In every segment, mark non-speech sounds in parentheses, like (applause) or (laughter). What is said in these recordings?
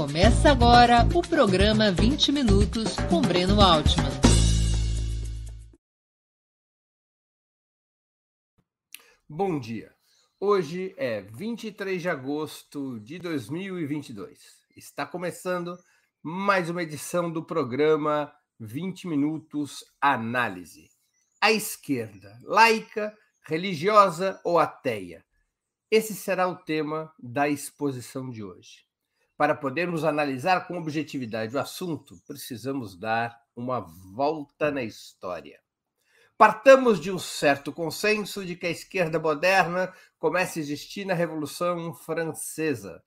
Começa agora o programa 20 Minutos com Breno Altman. Bom dia. Hoje é 23 de agosto de 2022. Está começando mais uma edição do programa 20 Minutos Análise. A esquerda, laica, religiosa ou ateia? Esse será o tema da exposição de hoje. Para podermos analisar com objetividade o assunto, precisamos dar uma volta na história. Partamos de um certo consenso de que a esquerda moderna começa a existir na Revolução Francesa.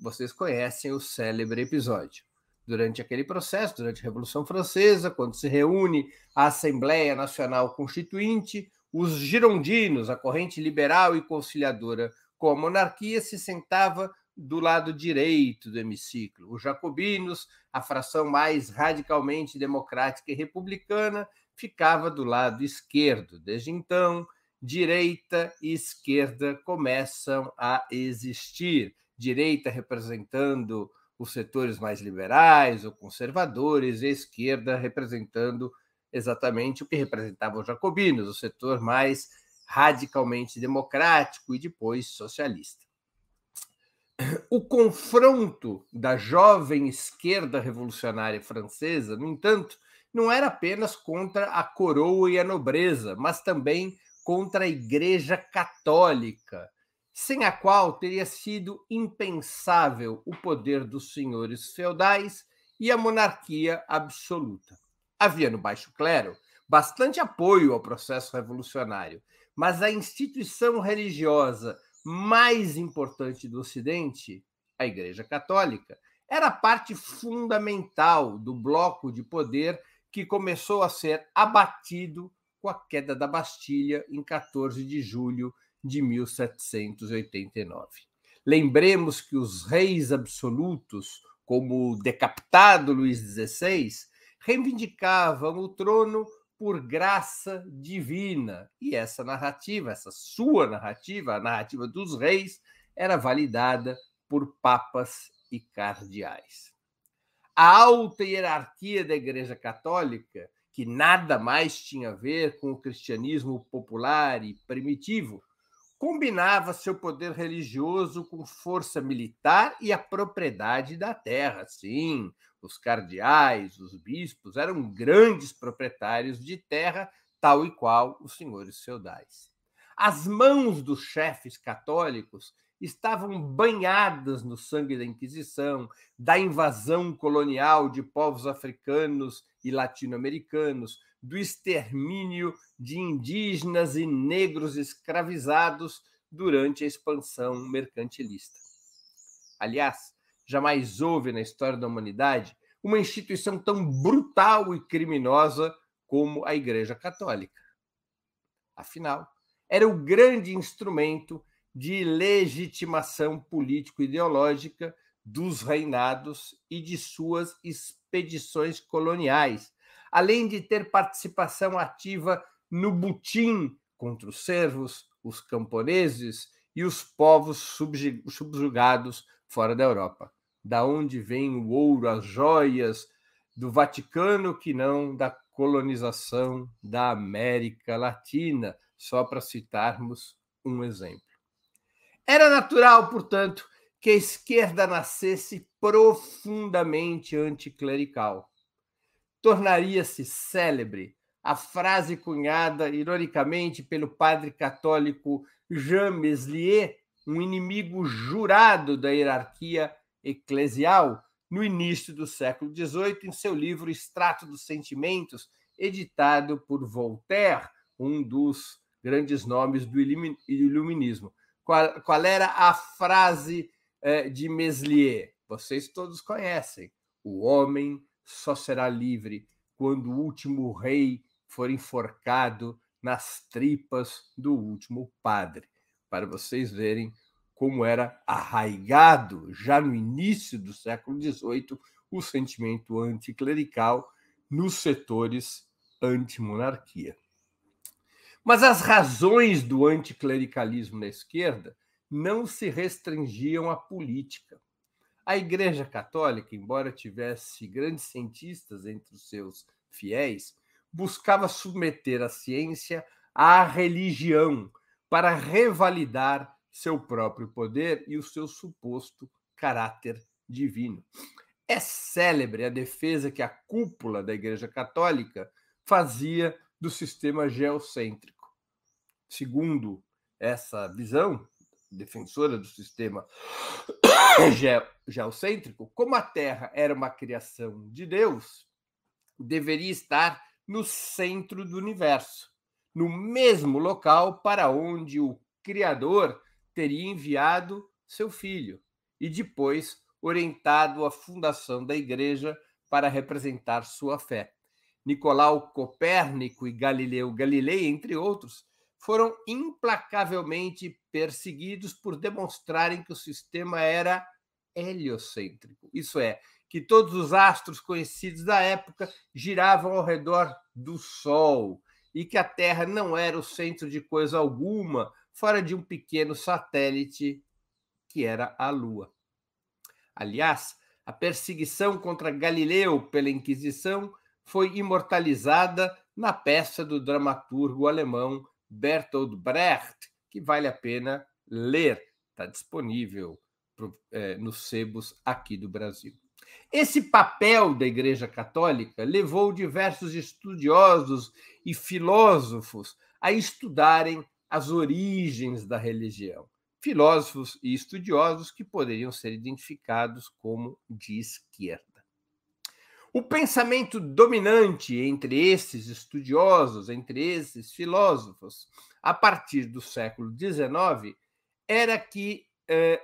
Vocês conhecem o célebre episódio. Durante aquele processo, durante a Revolução Francesa, quando se reúne a Assembleia Nacional Constituinte, os girondinos, a corrente liberal e conciliadora com a monarquia, se sentava do lado direito do hemiciclo. Os jacobinos, a fração mais radicalmente democrática e republicana, ficava do lado esquerdo. Desde então, direita e esquerda começam a existir. Direita representando os setores mais liberais ou conservadores, e esquerda representando exatamente o que representavam os jacobinos, o setor mais radicalmente democrático e depois socialista (coughs) o confronto da jovem esquerda revolucionária francesa, no entanto, não era apenas contra a coroa e a nobreza, mas também contra a Igreja Católica, sem a qual teria sido impensável o poder dos senhores feudais e a monarquia absoluta. Havia no baixo clero bastante apoio ao processo revolucionário, mas a instituição religiosa mais importante do Ocidente, a Igreja Católica, era parte fundamental do bloco de poder que começou a ser abatido com a queda da Bastilha em 14 de julho de 1789. Lembremos que os reis absolutos, como o decapitado Luís XVI, reivindicavam o trono por graça divina. E essa narrativa, essa sua narrativa, a narrativa dos reis, era validada por papas e cardeais. A alta hierarquia da Igreja Católica, que nada mais tinha a ver com o cristianismo popular e primitivo, combinava seu poder religioso com força militar e a propriedade da terra. Sim, os cardeais, os bispos eram grandes proprietários de terra, tal e qual os senhores feudais. As mãos dos chefes católicos estavam banhadas no sangue da Inquisição, da invasão colonial de povos africanos e latino-americanos, do extermínio de indígenas e negros escravizados durante a expansão mercantilista. Aliás, jamais houve na história da humanidade uma instituição tão brutal e criminosa como a Igreja Católica. Afinal, era o grande instrumento de legitimação político-ideológica dos reinados e de suas expedições coloniais, além de ter participação ativa no butim contra os servos, os camponeses e os povos subjugados fora da Europa. Da onde vem o ouro, as joias do Vaticano, que não da colonização da América Latina, só para citarmos um exemplo. Era natural, portanto, que a esquerda nascesse profundamente anticlerical tornaria-se célebre a frase cunhada ironicamente pelo padre católico Jean Meslier, um inimigo jurado da hierarquia eclesial, no início do século XVIII, em seu livro Extrato dos Sentimentos, editado por Voltaire, um dos grandes nomes do iluminismo. Qual, qual era a frase eh, de Meslier? Vocês todos conhecem. O homem só será livre quando o último rei for enforcado nas tripas do último padre, para vocês verem como era arraigado já no início do século XVIII o sentimento anticlerical nos setores anti-monarquia. Mas as razões do anticlericalismo na esquerda não se restringiam à política. A Igreja Católica, embora tivesse grandes cientistas entre os seus fiéis, buscava submeter a ciência à religião para revalidar seu próprio poder e o seu suposto caráter divino. É célebre a defesa que a cúpula da Igreja Católica fazia do sistema geocêntrico. Segundo essa visão, defensora do sistema ge geocêntrico, como a Terra era uma criação de Deus, deveria estar no centro do universo, no mesmo local para onde o Criador teria enviado seu filho e depois orientado a fundação da igreja para representar sua fé. Nicolau Copérnico e Galileu Galilei, entre outros, foram implacavelmente perseguidos por demonstrarem que o sistema era heliocêntrico. Isso é, que todos os astros conhecidos da época giravam ao redor do Sol e que a Terra não era o centro de coisa alguma, fora de um pequeno satélite que era a Lua. Aliás, a perseguição contra Galileu pela Inquisição foi imortalizada na peça do dramaturgo alemão Bertolt Brecht, que vale a pena ler. Está disponível é, nos sebos aqui do Brasil. Esse papel da Igreja Católica levou diversos estudiosos e filósofos a estudarem as origens da religião filósofos e estudiosos que poderiam ser identificados como de esquerda. O pensamento dominante entre esses estudiosos, entre esses filósofos, a partir do século XIX, era que eh,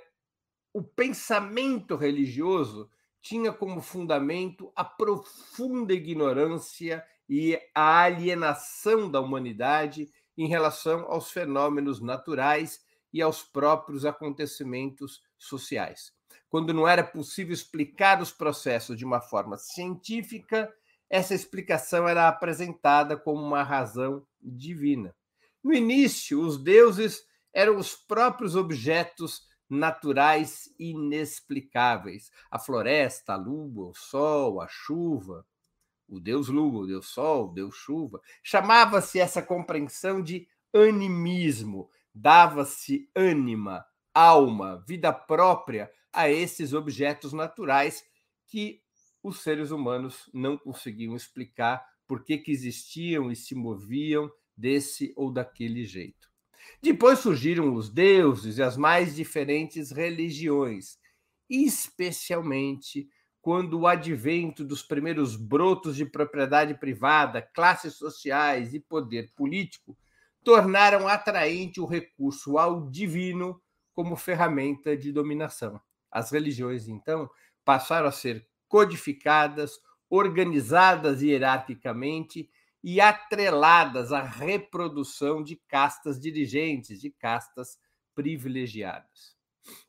o pensamento religioso tinha como fundamento a profunda ignorância e a alienação da humanidade em relação aos fenômenos naturais e aos próprios acontecimentos sociais. Quando não era possível explicar os processos de uma forma científica, essa explicação era apresentada como uma razão divina. No início, os deuses eram os próprios objetos naturais inexplicáveis: a floresta, a lua, o sol, a chuva, o deus lua, o deus sol, o deus chuva. Chamava-se essa compreensão de animismo, dava-se ânima, alma, vida própria a esses objetos naturais que os seres humanos não conseguiam explicar por que, que existiam e se moviam desse ou daquele jeito. Depois surgiram os deuses e as mais diferentes religiões, especialmente quando o advento dos primeiros brotos de propriedade privada, classes sociais e poder político tornaram atraente o recurso ao divino como ferramenta de dominação. As religiões, então, passaram a ser codificadas, organizadas hierarquicamente e atreladas à reprodução de castas dirigentes, de castas privilegiadas.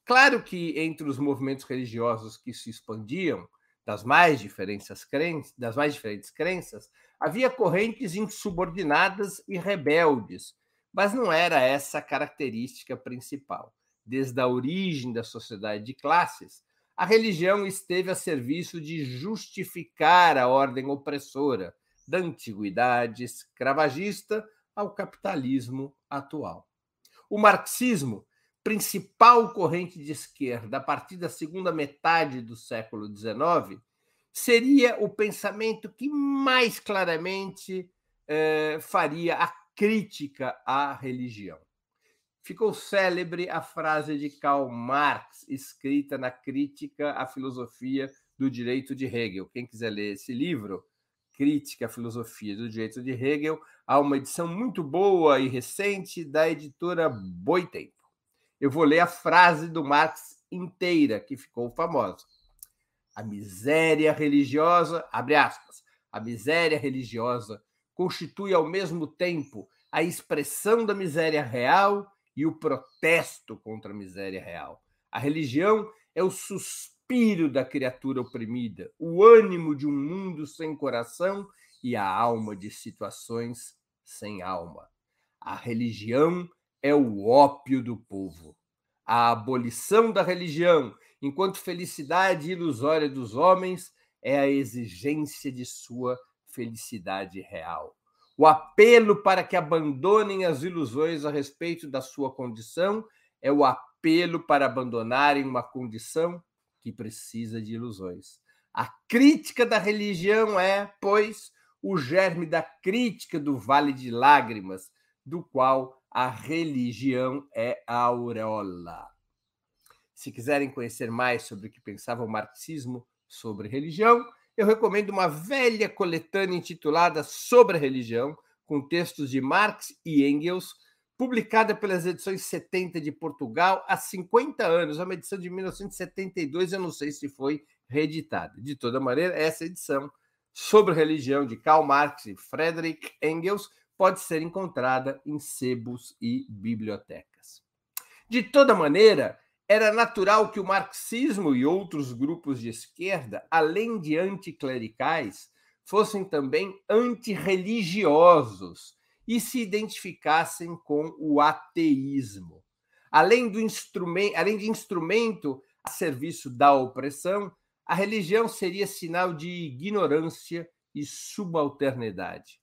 Claro que entre os movimentos religiosos que se expandiam, das mais diferentes crenças, das mais diferentes crenças, havia correntes insubordinadas e rebeldes, mas não era essa a característica principal. Desde a origem da sociedade de classes, a religião esteve a serviço de justificar a ordem opressora, da antiguidade escravagista ao capitalismo atual. O marxismo, principal corrente de esquerda a partir da segunda metade do século XIX, seria o pensamento que mais claramente eh, faria a crítica à religião. Ficou célebre a frase de Karl Marx, escrita na Crítica à Filosofia do Direito de Hegel. Quem quiser ler esse livro, Crítica à Filosofia do Direito de Hegel, há uma edição muito boa e recente da editora Boitempo. Eu vou ler a frase do Marx inteira, que ficou famosa. A miséria religiosa, abre aspas, a miséria religiosa constitui ao mesmo tempo a expressão da miséria real e o protesto contra a miséria real. A religião é o suspiro da criatura oprimida, o ânimo de um mundo sem coração e a alma de situações sem alma. A religião é o ópio do povo. A abolição da religião enquanto felicidade ilusória dos homens é a exigência de sua felicidade real. O apelo para que abandonem as ilusões a respeito da sua condição é o apelo para abandonarem uma condição que precisa de ilusões. A crítica da religião é, pois, o germe da crítica do vale de lágrimas, do qual a religião é a aureola. Se quiserem conhecer mais sobre o que pensava o marxismo sobre religião, eu recomendo uma velha coletânea intitulada Sobre a Religião, com textos de Marx e Engels, publicada pelas edições 70 de Portugal há 50 anos, uma edição de 1972, eu não sei se foi reeditada. De toda maneira, essa edição sobre religião de Karl Marx e Friedrich Engels pode ser encontrada em sebos e bibliotecas. De toda maneira, era natural que o marxismo e outros grupos de esquerda, além de anticlericais, fossem também antirreligiosos e se identificassem com o ateísmo. Além, do instrumento, além de instrumento a serviço da opressão, a religião seria sinal de ignorância e subalternidade.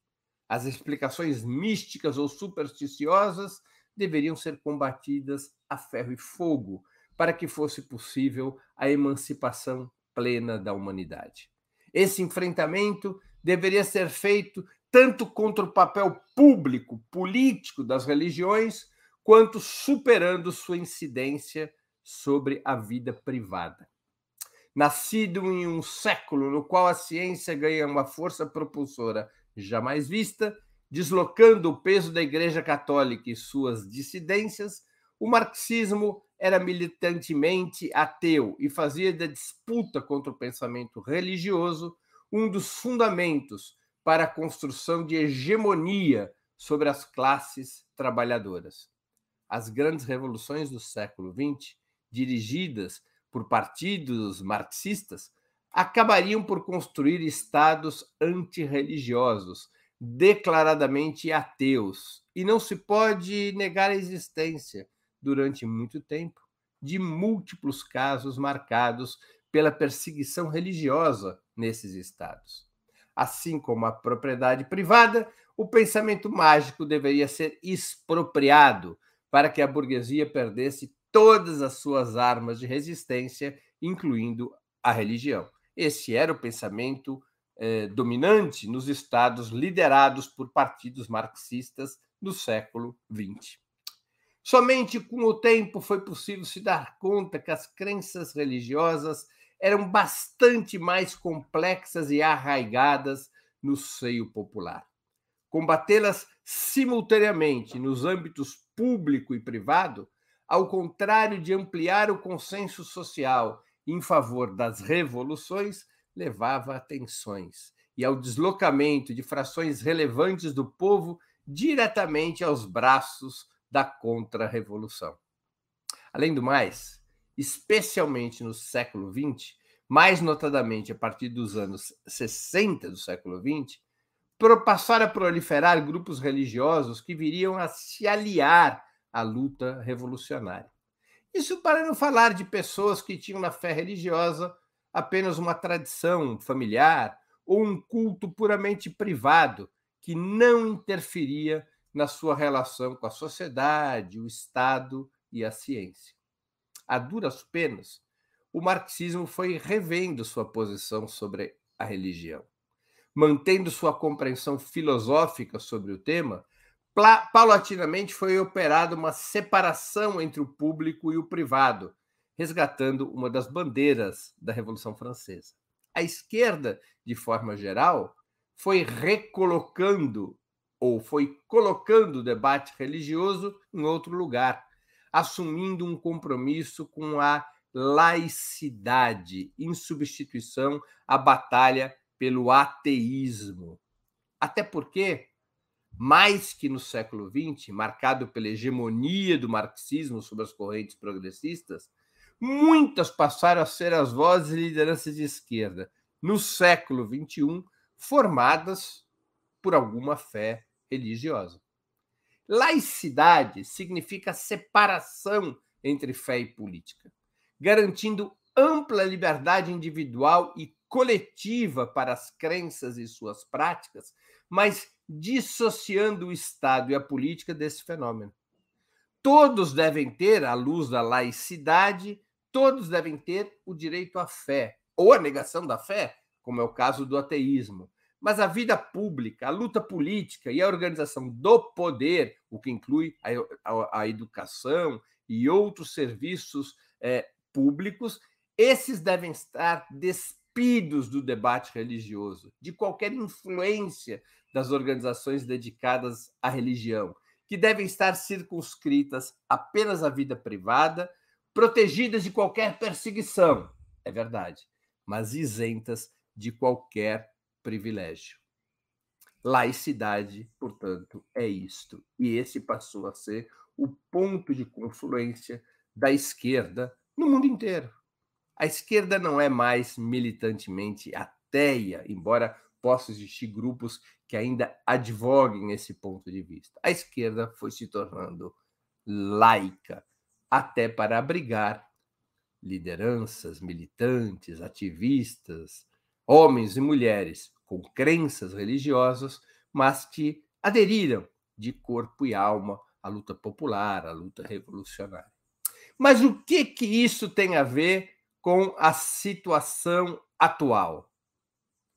As explicações místicas ou supersticiosas deveriam ser combatidas a ferro e fogo, para que fosse possível a emancipação plena da humanidade. Esse enfrentamento deveria ser feito tanto contra o papel público, político das religiões, quanto superando sua incidência sobre a vida privada. Nascido em um século no qual a ciência ganha uma força propulsora jamais vista, deslocando o peso da Igreja Católica e suas dissidências, o marxismo era militantemente ateu e fazia da disputa contra o pensamento religioso um dos fundamentos para a construção de hegemonia sobre as classes trabalhadoras. As grandes revoluções do século XX, dirigidas por partidos marxistas, acabariam por construir estados antirreligiosos, declaradamente ateus, e não se pode negar a existência durante muito tempo, de múltiplos casos marcados pela perseguição religiosa nesses estados. Assim como a propriedade privada, o pensamento mágico deveria ser expropriado para que a burguesia perdesse todas as suas armas de resistência, incluindo a religião. Esse era o pensamento eh, dominante nos estados liderados por partidos marxistas no século XX. Somente com o tempo foi possível se dar conta que as crenças religiosas eram bastante mais complexas e arraigadas no seio popular. Combatê-las simultaneamente nos âmbitos público e privado, ao contrário de ampliar o consenso social em favor das revoluções, levava a tensões e ao deslocamento de frações relevantes do povo diretamente aos braços da contra-revolução. Além do mais, especialmente no século XX, mais notadamente a partir dos anos 60 do século XX, passaram a proliferar grupos religiosos que viriam a se aliar à luta revolucionária. Isso para não falar de pessoas que tinham na fé religiosa apenas uma tradição familiar ou um culto puramente privado que não interferia na sua relação com a sociedade, o Estado e a ciência. A duras penas, o marxismo foi revendo sua posição sobre a religião. Mantendo sua compreensão filosófica sobre o tema, paulatinamente foi operada uma separação entre o público e o privado, resgatando uma das bandeiras da Revolução Francesa. A esquerda, de forma geral, foi recolocando ou foi colocando o debate religioso em outro lugar, assumindo um compromisso com a laicidade, em substituição à batalha pelo ateísmo. Até porque, mais que no século XX, marcado pela hegemonia do marxismo sobre as correntes progressistas, muitas passaram a ser as vozes e lideranças de esquerda no século XXI, formadas por alguma fé religiosa. Laicidade significa separação entre fé e política, garantindo ampla liberdade individual e coletiva para as crenças e suas práticas, mas dissociando o Estado e a política desse fenômeno. Todos devem ter, à luz da laicidade, todos devem ter o direito à fé, ou a negação da fé, como é o caso do ateísmo. Mas a vida pública, a luta política e a organização do poder, o que inclui a, a, a educação e outros serviços é, públicos, esses devem estar despidos do debate religioso, de qualquer influência das organizações dedicadas à religião, que devem estar circunscritas apenas à vida privada, protegidas de qualquer perseguição, é verdade, mas isentas de qualquer privilégio. Laicidade, portanto, é isto. E esse passou a ser o ponto de confluência da esquerda no mundo inteiro. A esquerda não é mais militantemente ateia, embora possam existir grupos que ainda advoguem esse ponto de vista. A esquerda foi se tornando laica, até para abrigar lideranças, militantes, ativistas, homens e mulheres com crenças religiosas, mas que aderiram de corpo e alma à luta popular, à luta revolucionária. Mas o que que isso tem a ver com a situação atual?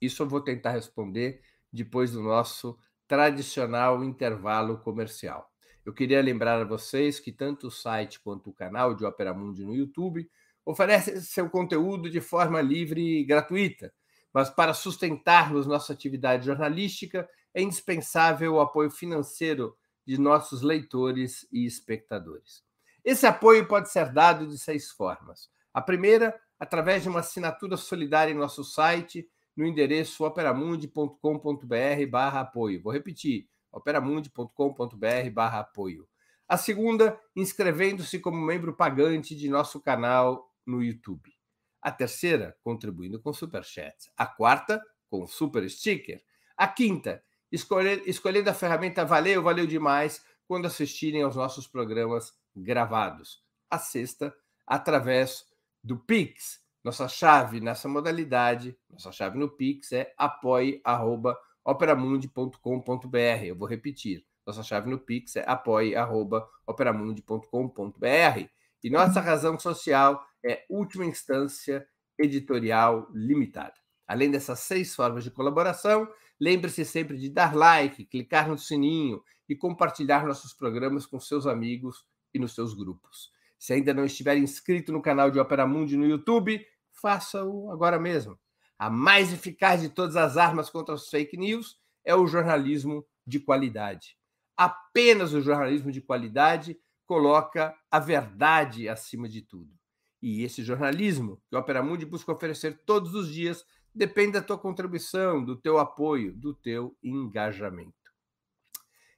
Isso eu vou tentar responder depois do nosso tradicional intervalo comercial. Eu queria lembrar a vocês que tanto o site quanto o canal de Opera Mundi no YouTube oferecem seu conteúdo de forma livre e gratuita mas para sustentarmos nossa atividade jornalística é indispensável o apoio financeiro de nossos leitores e espectadores. Esse apoio pode ser dado de seis formas. A primeira, através de uma assinatura solidária em nosso site, no endereço operamundi.com.br barra apoio. Vou repetir, operamundi.com.br barra apoio. A segunda, inscrevendo-se como membro pagante de nosso canal no YouTube. A terceira, contribuindo com superchat. A quarta, com super sticker. A quinta, escolher, escolhendo a ferramenta Valeu, valeu demais quando assistirem aos nossos programas gravados. A sexta, através do Pix. Nossa chave nessa modalidade, nossa chave no Pix é apoie.operamundi.com.br. Eu vou repetir. Nossa chave no Pix é apoie.operamundi.com.br. E nossa razão social é Última Instância Editorial Limitada. Além dessas seis formas de colaboração, lembre-se sempre de dar like, clicar no sininho e compartilhar nossos programas com seus amigos e nos seus grupos. Se ainda não estiver inscrito no canal de Opera Mundi no YouTube, faça-o agora mesmo. A mais eficaz de todas as armas contra as fake news é o jornalismo de qualidade. Apenas o jornalismo de qualidade coloca a verdade acima de tudo. E esse jornalismo que o Opera Mundi busca oferecer todos os dias depende da tua contribuição, do teu apoio, do teu engajamento.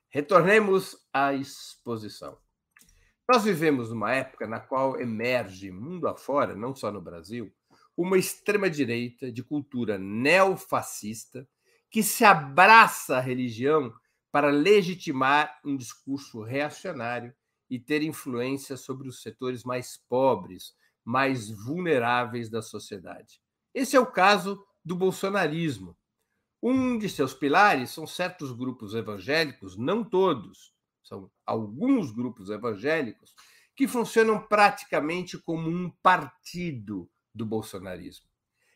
Retornemos à exposição. Nós vivemos numa época na qual emerge, mundo afora, não só no Brasil, uma extrema-direita de cultura neofascista que se abraça à religião para legitimar um discurso reacionário e ter influência sobre os setores mais pobres, mais vulneráveis da sociedade. Esse é o caso do bolsonarismo. Um de seus pilares são certos grupos evangélicos, não todos, são alguns grupos evangélicos, que funcionam praticamente como um partido do bolsonarismo.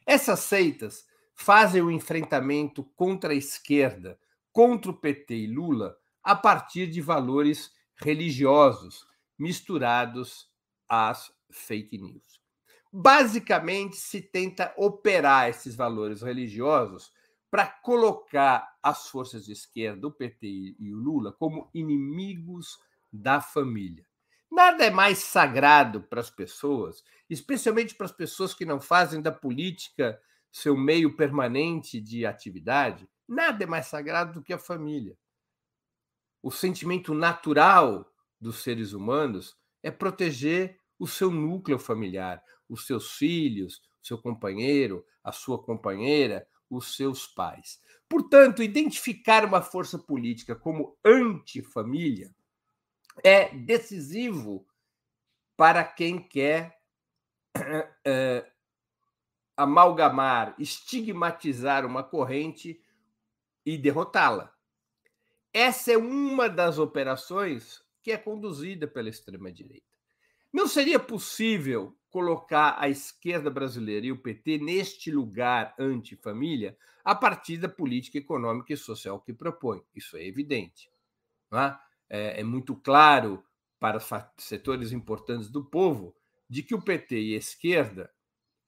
Essas seitas fazem o enfrentamento contra a esquerda, contra o PT e Lula, a partir de valores religiosos misturados às fake news. Basicamente, se tenta operar esses valores religiosos para colocar as forças de esquerda, o PT e o Lula, como inimigos da família. Nada é mais sagrado para as pessoas, especialmente para as pessoas que não fazem da política seu meio permanente de atividade, nada é mais sagrado do que a família o sentimento natural dos seres humanos é proteger o seu núcleo familiar, os seus filhos, seu companheiro, a sua companheira, os seus pais. Portanto, identificar uma força política como antifamília é decisivo para quem quer uh, (coughs) amalgamar, estigmatizar uma corrente e derrotá-la. Essa é uma das operações que é conduzida pela extrema-direita. Não seria possível colocar a esquerda brasileira e o PT neste lugar anti-família a partir da política econômica e social que propõe. Isso é evidente. É? É? É, muito claro para setores importantes do povo de que o PT e a esquerda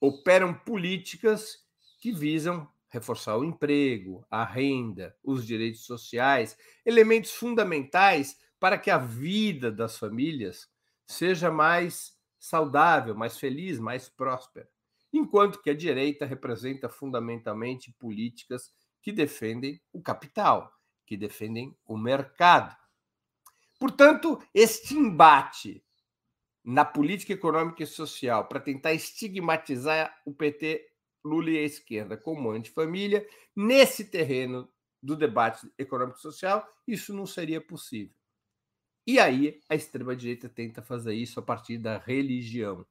operam políticas que visam reforçar o emprego, a renda, os direitos sociais, elementos fundamentais para que a vida das famílias seja mais saudável, mais feliz, mais próspera. Enquanto que a direita representa fundamentalmente políticas que defendem o capital, que defendem o mercado. Portanto, este embate na política econômica e social para tentar estigmatizar o PT, Lula e a esquerda como antifamília, nesse terreno do debate econômico e social, isso não seria possível. E aí a extrema-direita tenta fazer isso a partir da religião.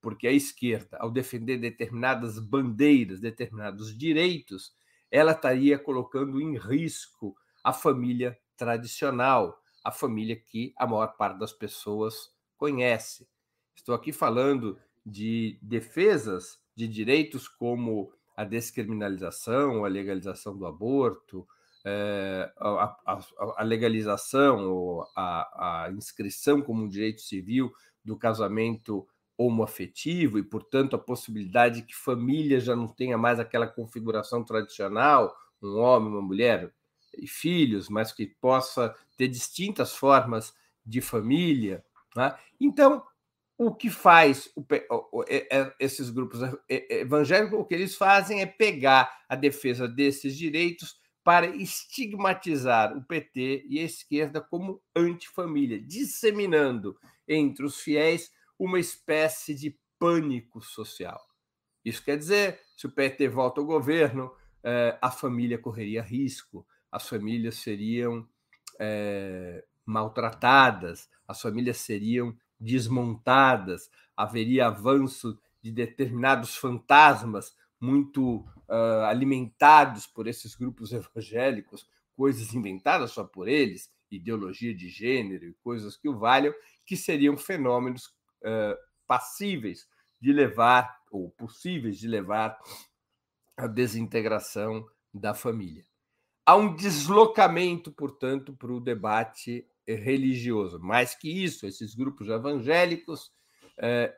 Porque a esquerda, ao defender determinadas bandeiras, determinados direitos, ela estaria colocando em risco a família tradicional, a família que a maior parte das pessoas conhece. Estou aqui falando de defesas de direitos como a descriminalização, a legalização do aborto, é, a, a, a, legalização ou a, a, inscrição como um direito civil do casamento homoafetivo e, portanto, a possibilidade de que família já não tenha mais aquela configuração tradicional, um homem, uma mulher e filhos, mas que possa ter distintas formas de família. Né? Então, o que faz o, é, esses grupos evangélicos, o que eles fazem é pegar a defesa desses direitos para estigmatizar o PT e a esquerda como antifamília, disseminando entre os fiéis uma espécie de pânico social. Isso quer dizer, se o PT volta ao governo, eh, a família correria risco, as famílias seriam eh, maltratadas, as famílias seriam desmontadas, haveria avanço de determinados fantasmas muito uh, alimentados por esses grupos (laughs) evangélicos, coisas inventadas só por eles, ideologia de gênero e coisas que o valham, que seriam fenômenos uh, passíveis de levar, ou possíveis de levar, à desintegração da família. Há um deslocamento, portanto, para o debate religioso. Mais que isso, esses grupos evangélicos eh,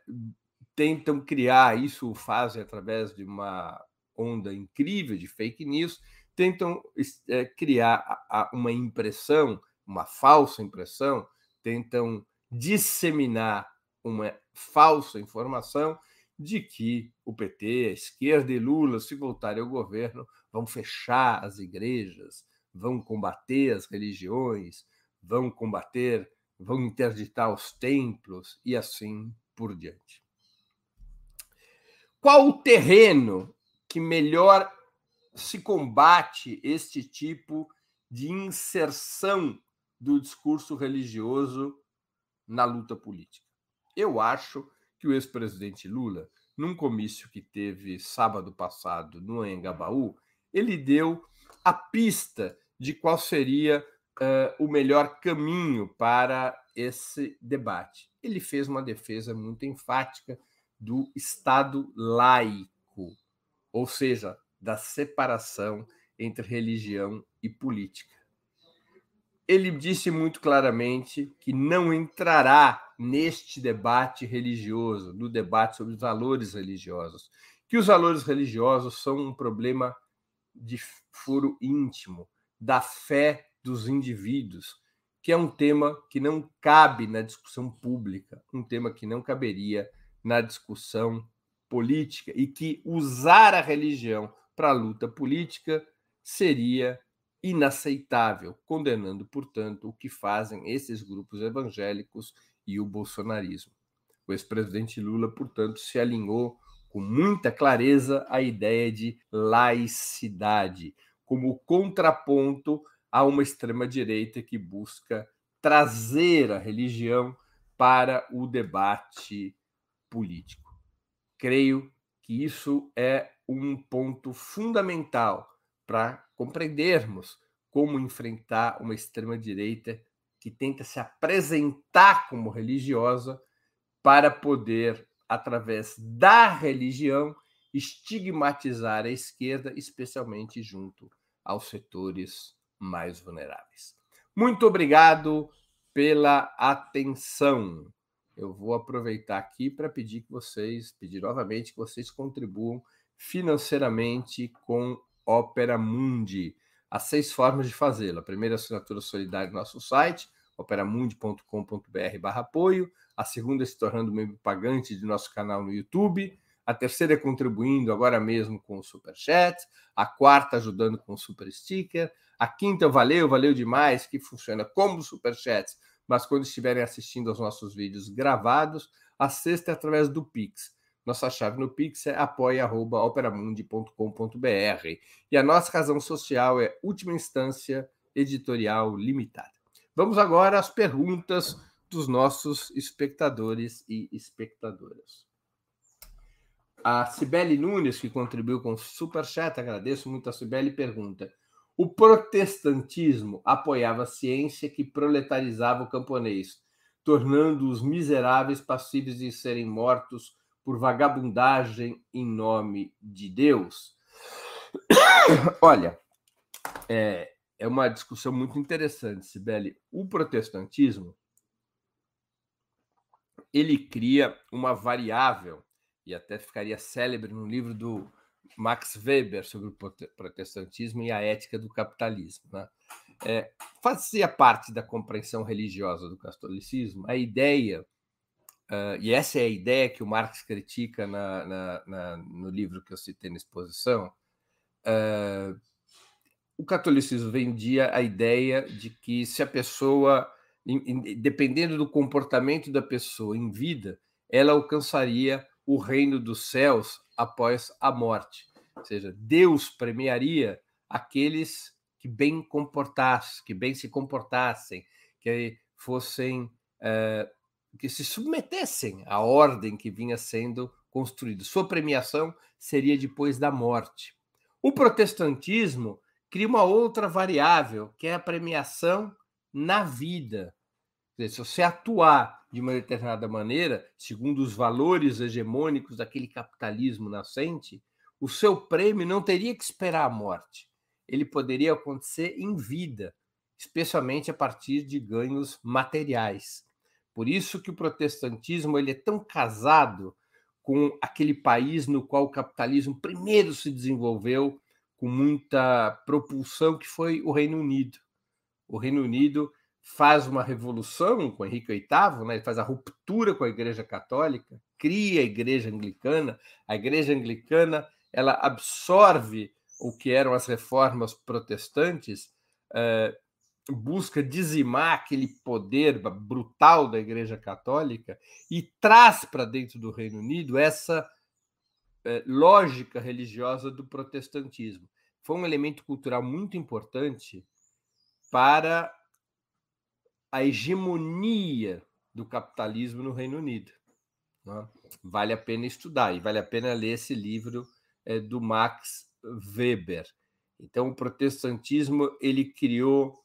tentam criar, isso fazem através de uma onda incrível de fake news, tentam é, criar uma impressão, uma falsa impressão, tentam disseminar uma falsa informação de que o PT, a esquerda e Lula, se voltarem ao governo, vão fechar as igrejas, vão combater as religiões, vão combater, vão interditar os templos e assim por diante. Qual o terreno que melhor se combate este tipo de inserção do discurso religioso na luta política? Eu acho que o ex-presidente Lula, num comício que teve sábado passado no Engabaú, ele deu a pista de qual seria uh, o melhor caminho para esse debate. Ele fez uma defesa muito enfática do Estado laico, ou seja, da separação entre religião e política. Ele disse muito claramente que não entrará neste debate religioso, no debate sobre os valores religiosos, que os valores religiosos são um problema de foro íntimo, da fé dos indivíduos, que é um tema que não cabe na discussão pública, um tema que não caberia na discussão política e que usar a religião para a luta política seria inaceitável, condenando, portanto, o que fazem esses grupos evangélicos e o bolsonarismo. O ex-presidente Lula, portanto, se alinhou com muita clareza à ideia de laicidade, como contraponto a uma extrema-direita que busca trazer a religião para o debate político. Creio que isso é um ponto fundamental para compreendermos como enfrentar uma extrema-direita que tenta se apresentar como religiosa para poder, através da religião, estigmatizar a esquerda, especialmente junto aos setores mais vulneráveis. Muito obrigado pela atenção. Eu vou aproveitar aqui para pedir que vocês, pedir novamente que vocês contribuam financeiramente com Opera Mundi. Há seis formas de fazê-lo. A primeira assinatura solidária no nosso site, operamundi.com.br apoio. A segunda é se tornando membro pagante de nosso canal no YouTube. A terceira é contribuindo agora mesmo com o Super Chat. A quarta ajudando com o Super Sticker. A quinta, valeu, valeu demais, que funciona como Super Chats, mas quando estiverem assistindo aos nossos vídeos gravados. A sexta é através do Pix. Nossa chave no Pix é apoia.operamundi.com.br. E a nossa razão social é Última Instância Editorial Limitada. Vamos agora às perguntas dos nossos espectadores e espectadoras. A Cibele Nunes, que contribuiu com o Superchat, agradeço muito a Cibele, pergunta: O protestantismo apoiava a ciência que proletarizava o camponês, tornando os miseráveis passíveis de serem mortos por vagabundagem em nome de Deus? (coughs) Olha, é, é uma discussão muito interessante, Sibeli. O protestantismo ele cria uma variável e até ficaria célebre no livro do Max Weber sobre o protestantismo e a ética do capitalismo. Né? É, fazia parte da compreensão religiosa do catolicismo a ideia Uh, e essa é a ideia que o Marx critica na, na, na, no livro que eu citei na exposição. Uh, o catolicismo vendia a ideia de que se a pessoa, dependendo do comportamento da pessoa em vida, ela alcançaria o reino dos céus após a morte. Ou seja, Deus premiaria aqueles que bem comportassem, que bem se comportassem, que fossem uh, que se submetessem à ordem que vinha sendo construída. Sua premiação seria depois da morte. O protestantismo cria uma outra variável, que é a premiação na vida. se você atuar de uma determinada maneira, segundo os valores hegemônicos daquele capitalismo nascente, o seu prêmio não teria que esperar a morte. Ele poderia acontecer em vida, especialmente a partir de ganhos materiais. Por isso que o protestantismo ele é tão casado com aquele país no qual o capitalismo primeiro se desenvolveu com muita propulsão, que foi o Reino Unido. O Reino Unido faz uma revolução com Henrique VIII, né? ele faz a ruptura com a Igreja Católica, cria a Igreja Anglicana. A Igreja Anglicana ela absorve o que eram as reformas protestantes, eh, busca dizimar aquele poder brutal da Igreja Católica e traz para dentro do Reino Unido essa é, lógica religiosa do protestantismo. Foi um elemento cultural muito importante para a hegemonia do capitalismo no Reino Unido. Né? Vale a pena estudar e vale a pena ler esse livro é, do Max Weber. Então, o protestantismo ele criou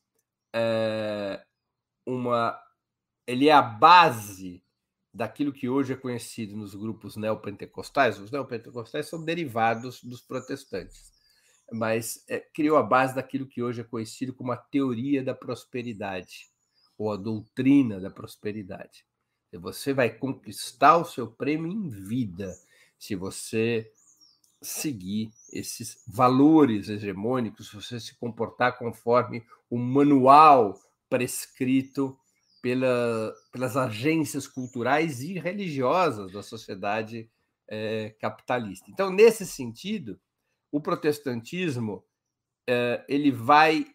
é, uma. Ele é a base daquilo que hoje é conhecido nos grupos neopentecostais. Os neopentecostais são derivados dos protestantes, mas é, criou a base daquilo que hoje é conhecido como a teoria da prosperidade ou a doutrina da prosperidade. Você vai conquistar o seu prêmio em vida se você seguir esses valores hegemônicos, se você se comportar conforme o manual prescrito pela, pelas agências culturais e religiosas da sociedade é, capitalista. Então, nesse sentido, o protestantismo é, ele vai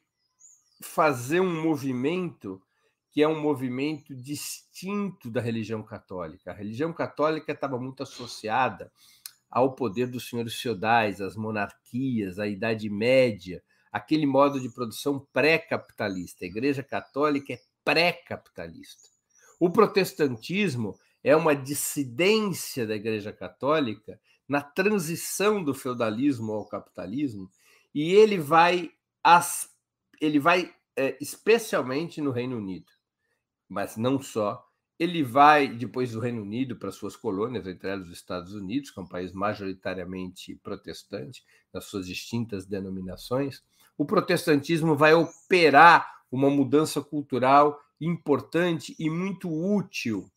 fazer um movimento que é um movimento distinto da religião católica. A religião católica estava muito associada ao poder dos senhores feudais, às monarquias, à Idade Média, aquele modo de produção pré-capitalista. A Igreja Católica é pré-capitalista. O protestantismo é uma dissidência da Igreja Católica na transição do feudalismo ao capitalismo, e ele vai, as, ele vai é, especialmente no Reino Unido, mas não só. Ele vai, depois do Reino Unido, para suas colônias, entre elas os Estados Unidos, que é um país majoritariamente protestante, nas suas distintas denominações. O protestantismo vai operar uma mudança cultural importante e muito útil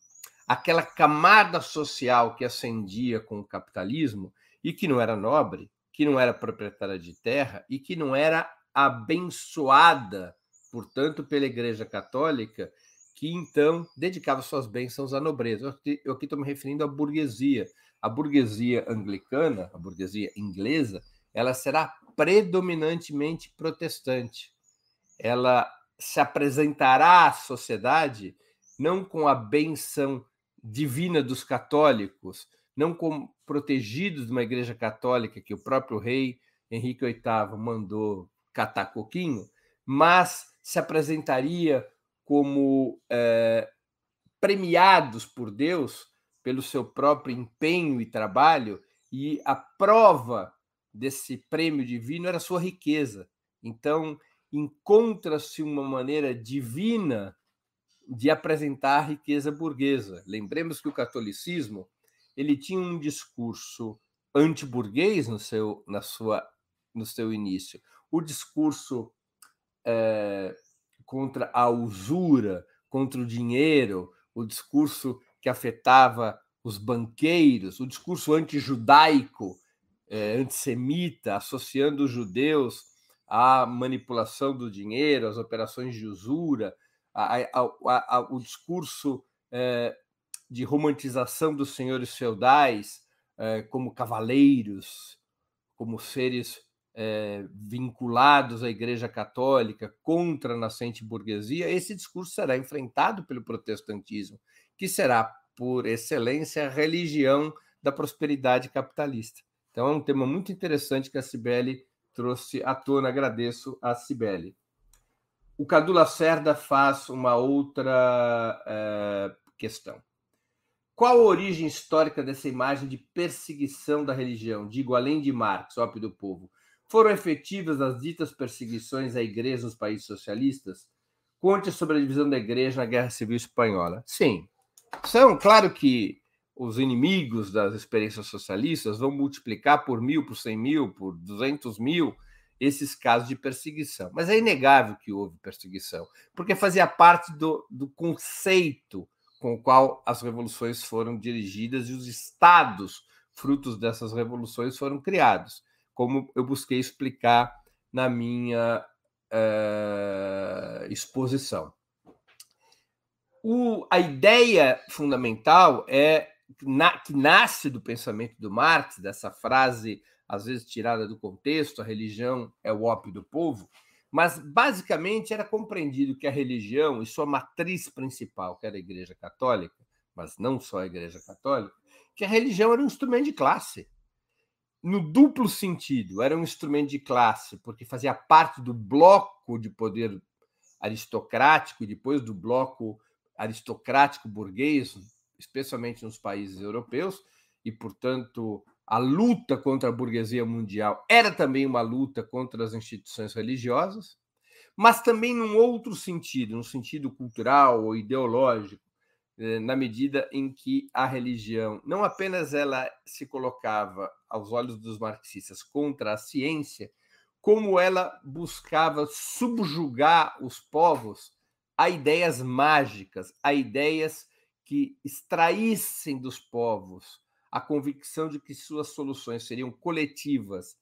aquela camada social que ascendia com o capitalismo e que não era nobre, que não era proprietária de terra e que não era abençoada, portanto, pela Igreja Católica, que então dedicava suas bênçãos à nobreza. Eu aqui estou me referindo à burguesia. A burguesia anglicana, a burguesia inglesa, ela será predominantemente protestante. Ela se apresentará à sociedade não com a benção divina dos católicos, não como protegidos de uma igreja católica que o próprio rei Henrique VIII mandou catar coquinho, mas se apresentaria como é, premiados por Deus pelo seu próprio empenho e trabalho, e a prova desse prêmio divino era sua riqueza. Então, encontra-se uma maneira divina de apresentar a riqueza burguesa. Lembremos que o catolicismo ele tinha um discurso anti-burguês no seu, na sua, no seu início. O discurso é, contra a usura, contra o dinheiro, o discurso que afetava os banqueiros, o discurso anti-judaico, é, antissemita, associando os judeus à manipulação do dinheiro, às operações de usura, a, a, a, o discurso é, de romantização dos senhores feudais é, como cavaleiros, como seres é, vinculados à Igreja Católica contra a nascente burguesia, esse discurso será enfrentado pelo protestantismo, que será, por excelência, a religião da prosperidade capitalista. Então, é um tema muito interessante que a Cibele trouxe à tona. Agradeço a Cibele. O Cadu Lacerda faz uma outra é, questão. Qual a origem histórica dessa imagem de perseguição da religião? Digo, além de Marx, ópio do povo. Foram efetivas as ditas perseguições à igreja nos países socialistas? Conte sobre a divisão da igreja na Guerra Civil Espanhola. Sim. São, claro que os inimigos das experiências socialistas vão multiplicar por mil, por cem mil, por duzentos mil esses casos de perseguição. Mas é inegável que houve perseguição, porque fazia parte do, do conceito com o qual as revoluções foram dirigidas e os estados frutos dessas revoluções foram criados, como eu busquei explicar na minha uh, exposição. O, a ideia fundamental é na, que nasce do pensamento do Marx, dessa frase às vezes tirada do contexto, a religião é o ópio do povo, mas basicamente era compreendido que a religião e sua matriz principal, que era a Igreja Católica, mas não só a Igreja Católica, que a religião era um instrumento de classe. No duplo sentido, era um instrumento de classe, porque fazia parte do bloco de poder aristocrático e depois do bloco aristocrático burguês, especialmente nos países europeus, e, portanto, a luta contra a burguesia mundial era também uma luta contra as instituições religiosas, mas também num outro sentido, no sentido cultural ou ideológico, eh, na medida em que a religião não apenas ela se colocava aos olhos dos marxistas contra a ciência, como ela buscava subjugar os povos a ideias mágicas, a ideias que extraíssem dos povos a convicção de que suas soluções seriam coletivas,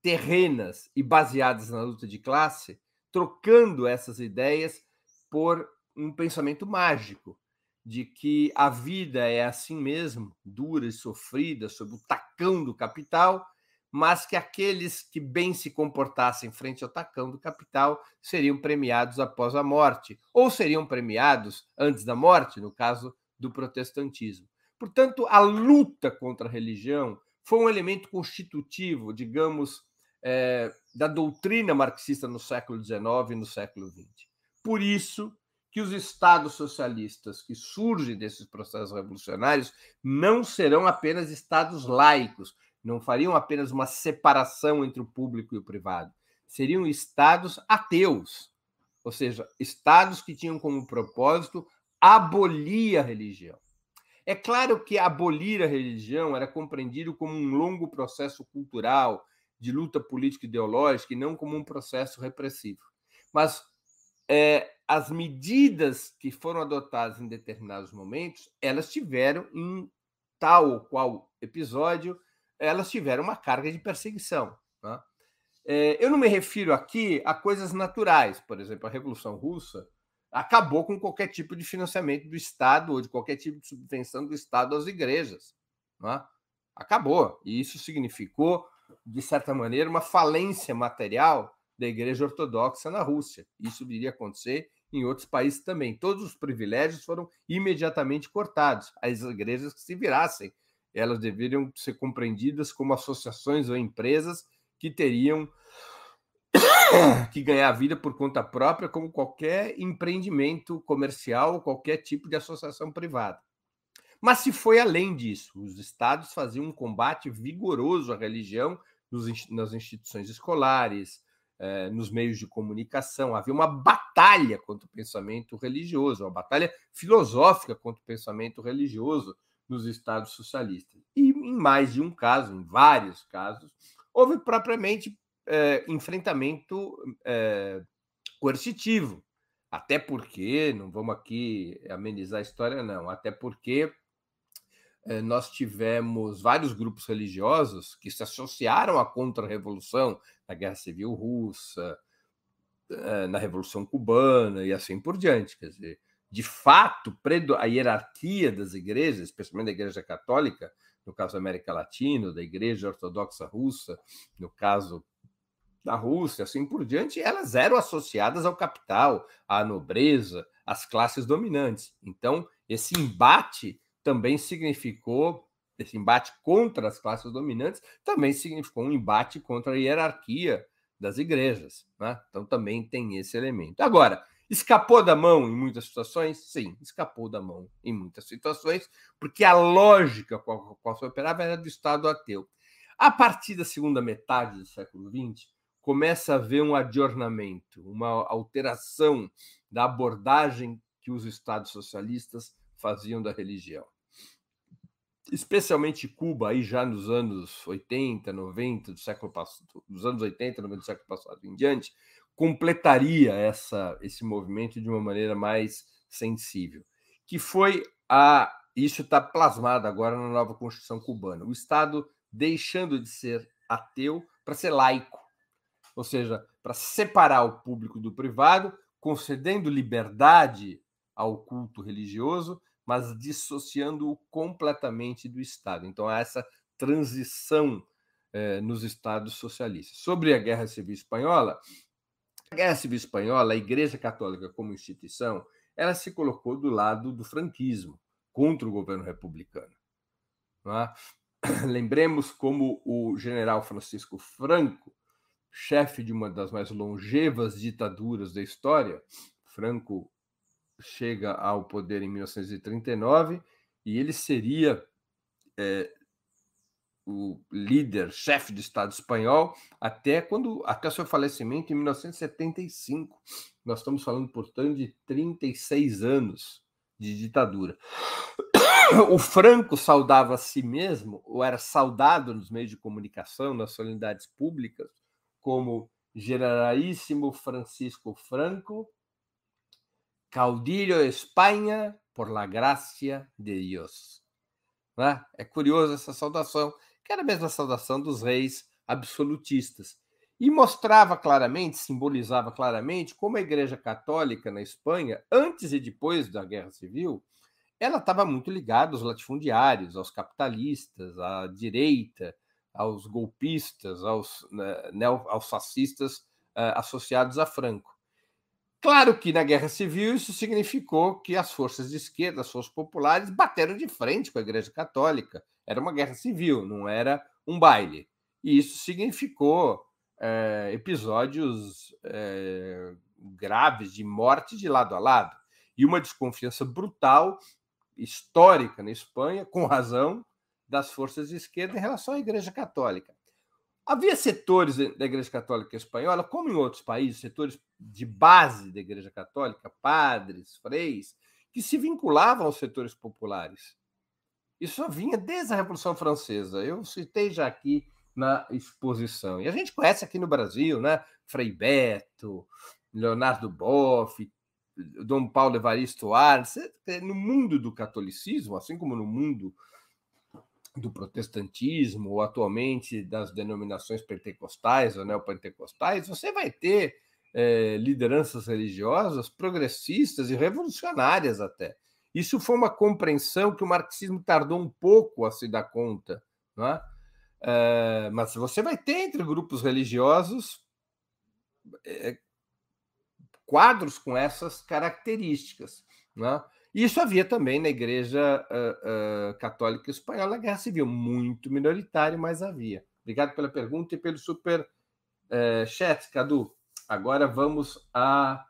terrenas e baseadas na luta de classe, trocando essas ideias por um pensamento mágico de que a vida é assim mesmo, dura e sofrida, sob o tacão do capital, mas que aqueles que bem se comportassem frente ao tacão do capital seriam premiados após a morte, ou seriam premiados antes da morte, no caso do protestantismo. Portanto, a luta contra a religião foi um elemento constitutivo, digamos, é, da doutrina marxista no século XIX e no século XX. Por isso que os estados socialistas que surgem desses processos revolucionários não serão apenas estados laicos, não fariam apenas uma separação entre o público e o privado, seriam estados ateus, ou seja, estados que tinham como propósito abolir a religião. É claro que abolir a religião era compreendido como um longo processo cultural de luta política e ideológica e não como um processo repressivo. Mas é, as medidas que foram adotadas em determinados momentos, elas tiveram, em tal ou qual episódio, elas tiveram uma carga de perseguição. Né? É, eu não me refiro aqui a coisas naturais, por exemplo, a Revolução Russa acabou com qualquer tipo de financiamento do Estado ou de qualquer tipo de subvenção do Estado às igrejas. Né? Acabou. E isso significou, de certa maneira, uma falência material da Igreja Ortodoxa na Rússia. Isso iria acontecer em outros países também. Todos os privilégios foram imediatamente cortados. As igrejas que se virassem, elas deveriam ser compreendidas como associações ou empresas que teriam (clears throat) que ganhar vida por conta própria, como qualquer empreendimento comercial, qualquer tipo de associação privada. Mas se foi além disso, os estados faziam um combate vigoroso à religião nas instituições escolares, eh, nos meios de comunicação. Havia uma batalha contra o pensamento religioso, uma batalha filosófica contra o pensamento religioso nos Estados socialistas. E em mais de um caso, em vários casos, houve propriamente eh, enfrentamento eh, coercitivo. Até porque, não vamos aqui amenizar a história, não, até porque eh, nós tivemos vários grupos religiosos que se associaram à contra-revolução na Guerra Civil Russa, na Revolução Cubana e assim por diante. Quer dizer, de fato, a hierarquia das igrejas, especialmente da Igreja Católica, no caso da América Latina, da Igreja Ortodoxa Russa, no caso da Rússia, assim por diante, elas eram associadas ao capital, à nobreza, às classes dominantes. Então, esse embate também significou esse embate contra as classes dominantes também significou um embate contra a hierarquia das igrejas. Né? Então também tem esse elemento. Agora, escapou da mão em muitas situações? Sim, escapou da mão em muitas situações, porque a lógica com a qual se operava era do Estado ateu. A partir da segunda metade do século XX, começa a haver um adornamento, uma alteração da abordagem que os Estados socialistas faziam da religião. Especialmente Cuba, aí já nos anos 80, 90 do século passado, dos anos 80, 90 do século passado em diante, completaria essa, esse movimento de uma maneira mais sensível, que foi a isso está plasmado agora na nova Constituição cubana, o Estado deixando de ser ateu para ser laico, ou seja, para separar o público do privado, concedendo liberdade ao culto religioso, mas dissociando-o completamente do Estado. Então, há essa transição eh, nos Estados socialistas. Sobre a Guerra Civil Espanhola, a Guerra Civil Espanhola, a Igreja Católica como instituição, ela se colocou do lado do franquismo, contra o governo republicano. É? (clears throat) Lembremos como o general Francisco Franco, chefe de uma das mais longevas ditaduras da história, Franco chega ao poder em 1939 e ele seria é, o líder, chefe de Estado espanhol, até quando até seu falecimento em 1975. Nós estamos falando, portanto, de 36 anos de ditadura. (coughs) O Franco saudava a si mesmo, ou era saudado nos meios de comunicação, nas solenidades públicas, como Generalíssimo Francisco Franco, Caudillo de Espanha por la gracia de Dios. Né? É curioso essa saudação, que era a mesma saudação dos reis absolutistas. E mostrava claramente, simbolizava claramente como a Igreja Católica na Espanha, antes e depois da Guerra Civil, ela estava muito ligada aos latifundiários, aos capitalistas, à direita, aos golpistas, aos, né, aos fascistas uh, associados a Franco. Claro que na Guerra Civil isso significou que as forças de esquerda, as forças populares, bateram de frente com a Igreja Católica. Era uma guerra civil, não era um baile. E isso significou é, episódios é, graves de morte de lado a lado. e uma desconfiança brutal, histórica na Espanha, com razão, das forças de esquerda em relação à Igreja Católica. Havia setores da Igreja Católica Espanhola, como em outros países, setores de base da Igreja Católica, padres, freis, que se vinculavam aos setores populares. Isso vinha desde a Revolução Francesa. Eu citei já aqui na exposição. E a gente conhece aqui no Brasil, né? Frei Beto, Leonardo Boff, Dom Paulo Evaristo Arnes. No mundo do catolicismo, assim como no mundo do protestantismo, ou atualmente das denominações pentecostais ou neopentecostais, você vai ter é, lideranças religiosas progressistas e revolucionárias até. Isso foi uma compreensão que o marxismo tardou um pouco a se dar conta, não é? É, mas você vai ter entre grupos religiosos é, quadros com essas características. Né? Isso havia também na Igreja uh, uh, Católica Espanhola, na Guerra Civil, muito minoritário, mas havia. Obrigado pela pergunta e pelo super uh, chat, Cadu. Agora vamos a,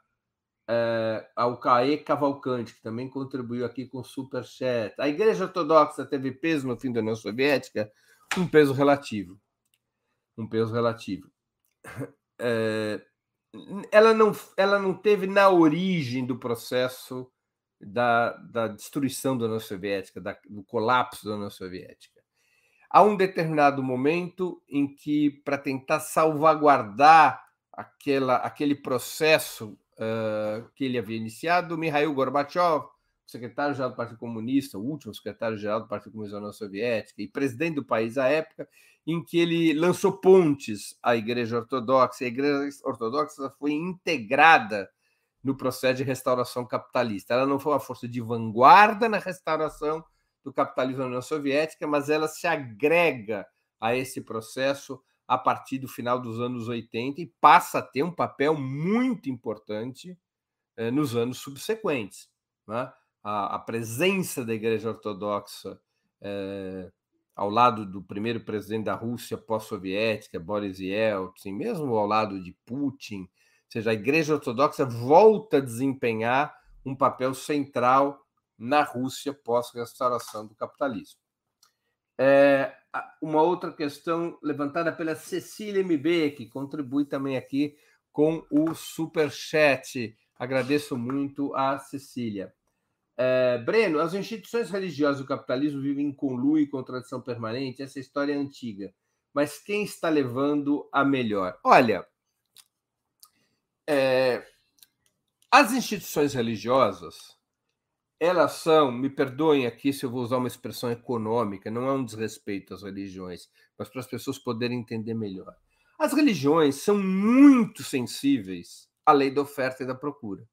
ao Caê Cavalcante, que também contribuiu aqui com super chat. A Igreja Ortodoxa teve peso no fim da União Soviética? Um peso relativo. Um peso relativo. Ela, não, ela não teve na origem do processo da, da destruição da União Soviética, da, do colapso da União Soviética. Há um determinado momento em que, para tentar salvaguardar aquela, aquele processo uh, que ele havia iniciado, Mikhail Gorbachev, secretário-geral do Partido Comunista, o último secretário-geral do Partido Comunista da União Soviética e presidente do país à época, em que ele lançou pontes à Igreja Ortodoxa. A Igreja Ortodoxa foi integrada no processo de restauração capitalista. Ela não foi uma força de vanguarda na restauração do capitalismo na União Soviética, mas ela se agrega a esse processo a partir do final dos anos 80 e passa a ter um papel muito importante eh, nos anos subsequentes. Né? A, a, presença da Igreja Ortodoxa eh, ao lado do primeiro presidente da Rússia pós-soviética, Boris Yeltsin, mesmo ao lado de Putin, seja, a Igreja Ortodoxa volta a desempenhar um papel central na Rússia pós-restauração do capitalismo. É, uma outra questão levantada pela Cecília MB, que contribui também aqui com o super chat. Agradeço muito a Cecília. É, Breno, as instituições religiosas do capitalismo vivem em conluio e contradição permanente. Essa história é antiga. Mas quem está levando a melhor? Olha, é, as instituições religiosas, elas são, me perdoem aqui se eu vou usar uma expressão econômica, não é um desrespeito às religiões, mas para as pessoas poderem entender melhor. As religiões são muito sensíveis à lei da oferta e da procura.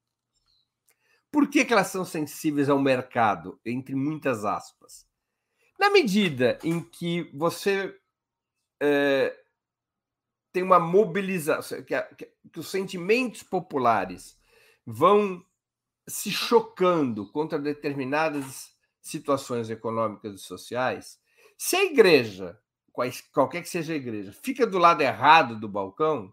Por que, que elas são sensíveis ao mercado, entre muitas aspas? Na medida em que você é, tem uma mobilização, que, que, que os sentimentos populares vão se chocando contra determinadas situações econômicas e sociais, se a igreja, qualquer que seja a igreja, fica do lado errado do balcão,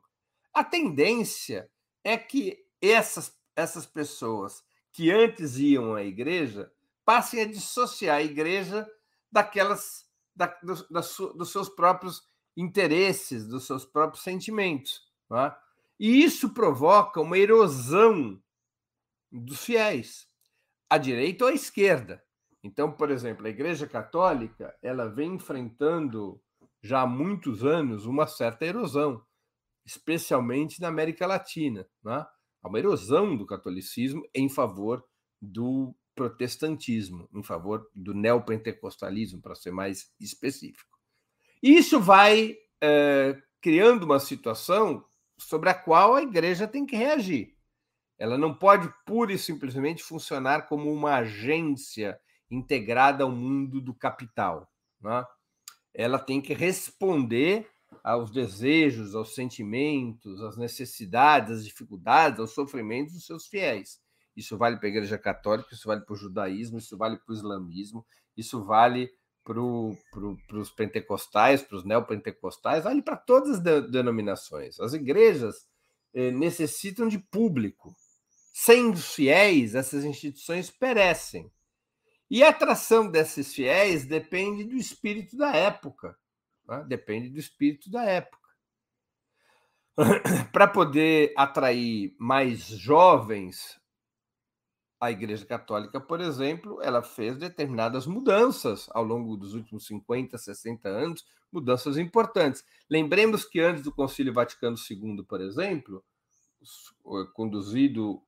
a tendência é que essas, essas pessoas que antes iam à igreja passem a dissociar a igreja daquelas da, do, da dos seus próprios interesses, dos seus próprios sentimentos. É? E isso provoca uma erosão dos fiéis, à direita ou à esquerda. Então, por exemplo, a Igreja Católica ela vem enfrentando já há muitos anos uma certa erosão, especialmente na América Latina. Né? Há uma erosão do catolicismo em favor do protestantismo, em favor do neopentecostalismo, para ser mais específico. Isso vai é, criando uma situação sobre a qual a igreja tem que reagir. Ela não pode pura e simplesmente funcionar como uma agência integrada ao mundo do capital. Né? Ela tem que responder aos desejos, aos sentimentos, às necessidades, às dificuldades, aos sofrimentos dos seus fiéis. Isso vale para a Igreja Católica, isso vale para o judaísmo, isso vale para o islamismo, isso vale para pro, os pentecostais, para os neopentecostais, vale para todas as de, denominações. As igrejas eh, necessitam de público. Sem os fiéis, essas instituições perecem. E a atração desses fiéis depende do espírito da época. Né? Depende do espírito da época. (clears throat) Para poder atrair mais jovens, a Igreja Católica, por exemplo, ela fez determinadas mudanças ao longo dos últimos 50, 60 anos, mudanças importantes. Lembremos que antes do Concílio Vaticano II, por exemplo, conduzido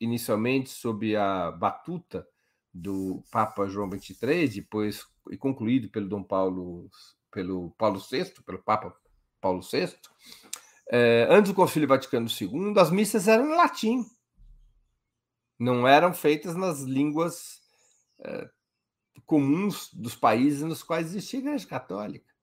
inicialmente sob a batuta do Papa João XXIII, depois e concluído pelo Dom Paulo, pelo Paulo VI, pelo Papa Paulo VI, é, antes do Concílio Vaticano II, as missas eram em latim, não eram feitas nas línguas é, comuns dos países nos quais existia a Igreja Católica.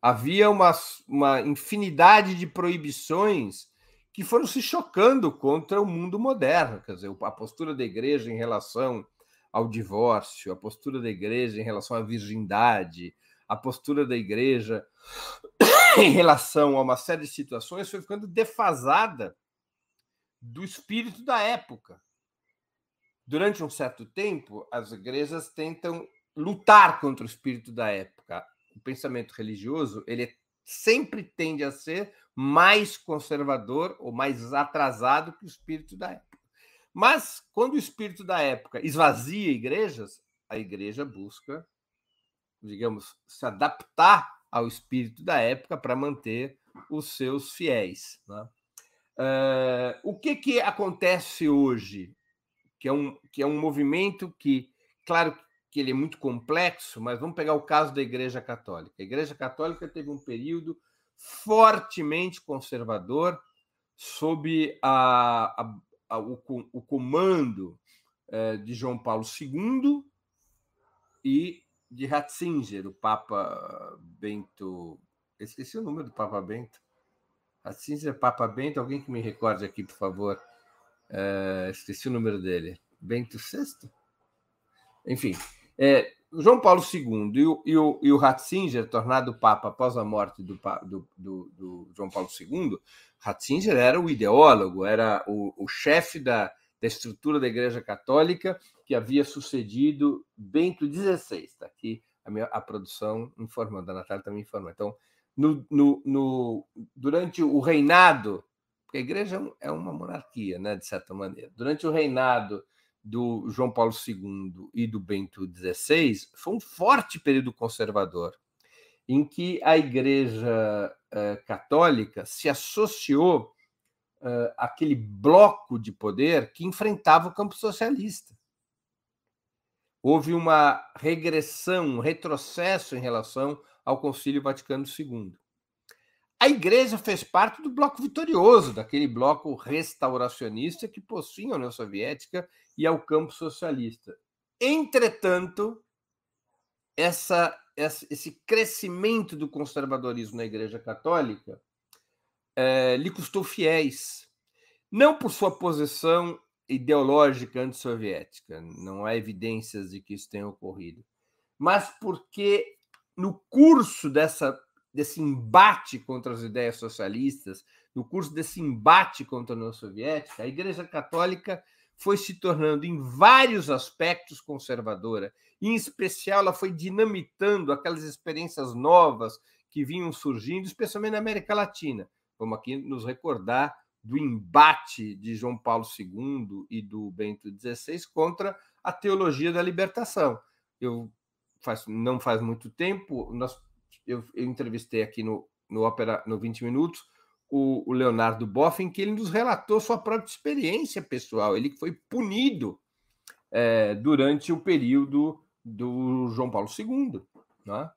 Havia uma, uma infinidade de proibições que foram se chocando contra o mundo moderno, quer dizer, a postura da igreja em relação ao divórcio, a postura da igreja em relação à virgindade, a postura da igreja (coughs) em relação a uma série de situações foi ficando defasada do espírito da época. Durante um certo tempo, as igrejas tentam lutar contra o espírito da época. O pensamento religioso, ele sempre tende a ser mais conservador ou mais atrasado que o espírito da época. Mas quando o espírito da época esvazia igrejas, a igreja busca, digamos, se adaptar ao espírito da época para manter os seus fiéis. Né? Uh, o que, que acontece hoje? Que é, um, que é um movimento que, claro que ele é muito complexo, mas vamos pegar o caso da Igreja Católica. A Igreja Católica teve um período fortemente conservador sob a, a, a, o, o, comando eh, de João Paulo II e de Ratzinger, o Papa Bento. Esqueci o número do Papa Bento. Ratzinger, Papa Bento, alguém que me recorde aqui, por favor. Uh, esqueci o número dele. Bento VI? Enfim, é, João Paulo II e o, e, o, e o Ratzinger, tornado Papa após a morte do, do, do, do João Paulo II, Ratzinger era o ideólogo, era o, o chefe da, da estrutura da Igreja Católica que havia sucedido Bento XVI. Está aqui a, minha, a produção informando, a Natália também informou. Então, no, no, no, durante o reinado, porque a Igreja é uma monarquia, né, de certa maneira, durante o reinado do João Paulo II e do Bento XVI, foi um forte período conservador, em que a Igreja uh, Católica se associou uh, aquele bloco de poder que enfrentava o campo socialista. Houve uma regressão, um retrocesso em relação ao Concílio Vaticano II. A igreja fez parte do bloco vitorioso, daquele bloco restauracionista que possuía a União Soviética e ao campo socialista. Entretanto, essa, esse crescimento do conservadorismo na Igreja Católica é, lhe custou fiéis, não por sua posição ideológica antissoviética, não há evidências de que isso tenha ocorrido, mas porque no curso dessa, desse embate contra as ideias socialistas, no curso desse embate contra a União Soviética, a Igreja Católica foi se tornando em vários aspectos conservadora, em especial ela foi dinamitando aquelas experiências novas que vinham surgindo, especialmente na América Latina. Vamos aqui nos recordar do embate de João Paulo II e do Bento XVI contra a teologia da libertação. Eu faz, não faz muito tempo, nós, eu, eu entrevistei aqui no, no Ópera no 20 Minutos o, o Leonardo Boffin, que ele nos relatou sua própria experiência pessoal. Ele foi punido é, durante o período do João Paulo II. Né?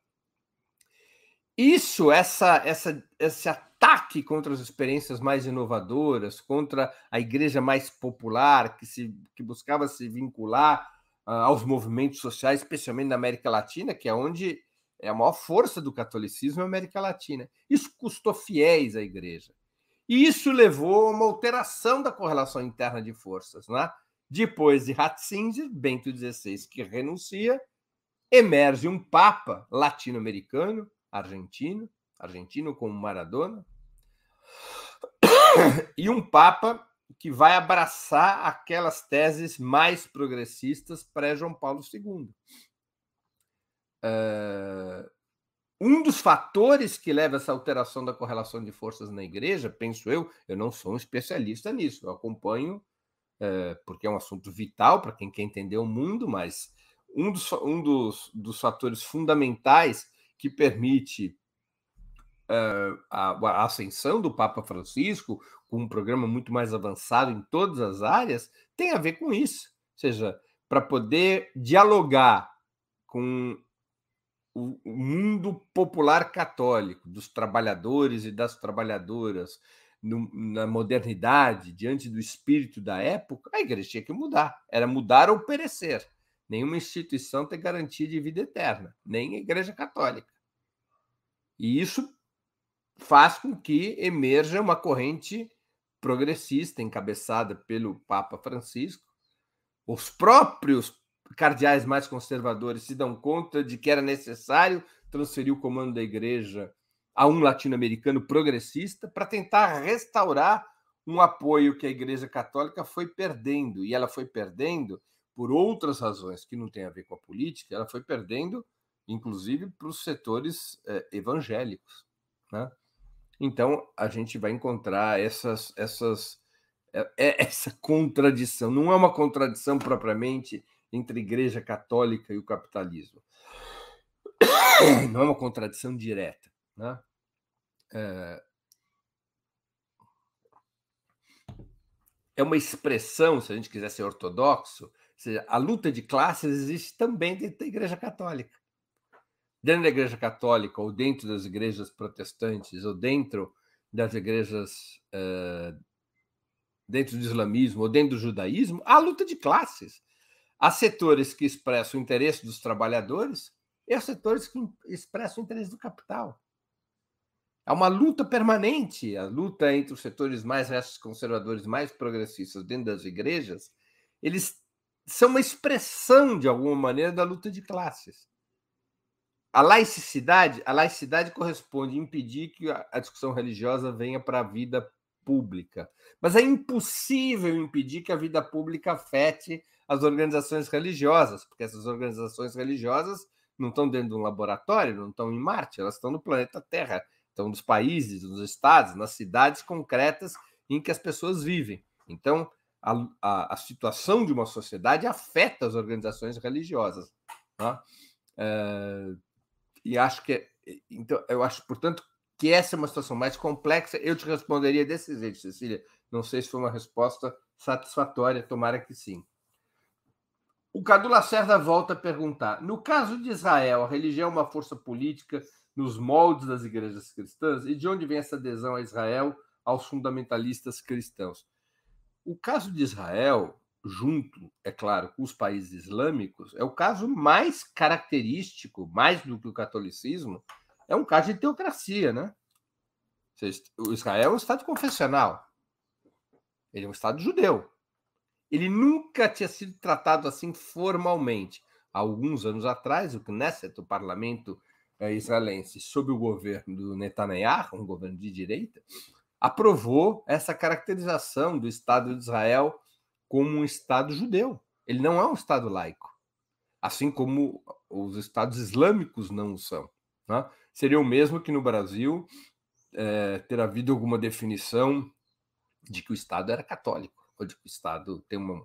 Isso, essa, essa, esse ataque contra as experiências mais inovadoras, contra a igreja mais popular, que, se, que buscava se vincular uh, aos movimentos sociais, especialmente na América Latina, que é onde é a maior força do catolicismo na América Latina. Isso custou fiéis à igreja. E isso levou a uma alteração da correlação interna de forças. Né? Depois de Ratzinger, Bento XVI, que renuncia, emerge um papa latino-americano, argentino, argentino como Maradona, (coughs) e um papa que vai abraçar aquelas teses mais progressistas pré-João Paulo II. Uh, um dos fatores que leva essa alteração da correlação de forças na igreja, penso eu, eu não sou um especialista nisso, eu acompanho, uh, porque é um assunto vital para quem quer entender o mundo, mas um dos, um dos, dos fatores fundamentais que permite uh, a, a ascensão do Papa Francisco, com um programa muito mais avançado em todas as áreas, tem a ver com isso. Ou seja, para poder dialogar com o, mundo popular católico, dos trabalhadores e das trabalhadoras, no, na modernidade, diante do espírito da época, a igreja tinha que mudar. Era mudar ou perecer. Nenhuma instituição tem garantia de vida eterna, nem a igreja católica. E isso faz com que emerja uma corrente progressista encabeçada pelo Papa Francisco. Os próprios cardeais mais conservadores se dão conta de que era necessário transferir o comando da igreja a um latino-americano progressista para tentar restaurar um apoio que a Igreja Católica foi perdendo. E ela foi perdendo por outras razões que não têm a ver com a política, ela foi perdendo, inclusive, para os setores eh, evangélicos. Né? Então, a gente vai encontrar essas, essas, é, é, (laughs) essa contradição. Não é uma contradição propriamente entre a Igreja Católica e o capitalismo. (coughs) Não é uma contradição direta. Né? É, é uma expressão, se a gente quiser ser ortodoxo, ou seja, a luta de classes existe também dentro da Igreja Católica dentro da Igreja Católica, ou dentro das igrejas protestantes, ou dentro das igrejas uh, dentro do islamismo, ou dentro do judaísmo, há luta de classes. Há setores que expressam o interesse dos trabalhadores e há setores que expressam o interesse do capital. Há uma luta permanente, a luta entre os setores mais restos conservadores, mais progressistas dentro das igrejas, eles são uma expressão, de alguma maneira, da luta de classes a laicidade, a laicidade corresponde a impedir que a discussão religiosa venha para a vida pública. Mas é impossível impedir que a vida pública afete as organizações religiosas, porque essas organizações religiosas não estão dentro de um laboratório, não estão em Marte, elas estão no planeta Terra, estão nos países, nos estados, nas cidades concretas em que as pessoas vivem. Então, a, a, a situação de uma sociedade afeta as organizações religiosas. Tá? É, e acho que então eu acho, portanto, que essa é uma situação mais complexa. Eu te responderia desse jeito, Cecília. Não sei se foi uma resposta satisfatória, tomara que sim. O Cadu Lacerda volta a perguntar: no caso de Israel, a religião é uma força política nos moldes das igrejas cristãs? E de onde vem essa adesão a Israel aos fundamentalistas cristãos? O caso de Israel junto, é claro, com os países islâmicos, é o caso mais característico, mais do que o catolicismo, é um caso de teocracia, né? O Israel é um Estado confessional. Ele é um Estado judeu. Ele nunca tinha sido tratado assim formalmente. Há alguns anos atrás, o Knesset, o parlamento eh, israelense, sob o governo do Netanyahu, um governo de direita, aprovou essa caracterização do Estado de Israel como um Estado judeu. Ele não é um Estado laico, assim como os Estados islâmicos não são. Né? Seria o mesmo que no Brasil é, ter havido alguma definição de que o Estado era católico, ou de que o Estado tem uma,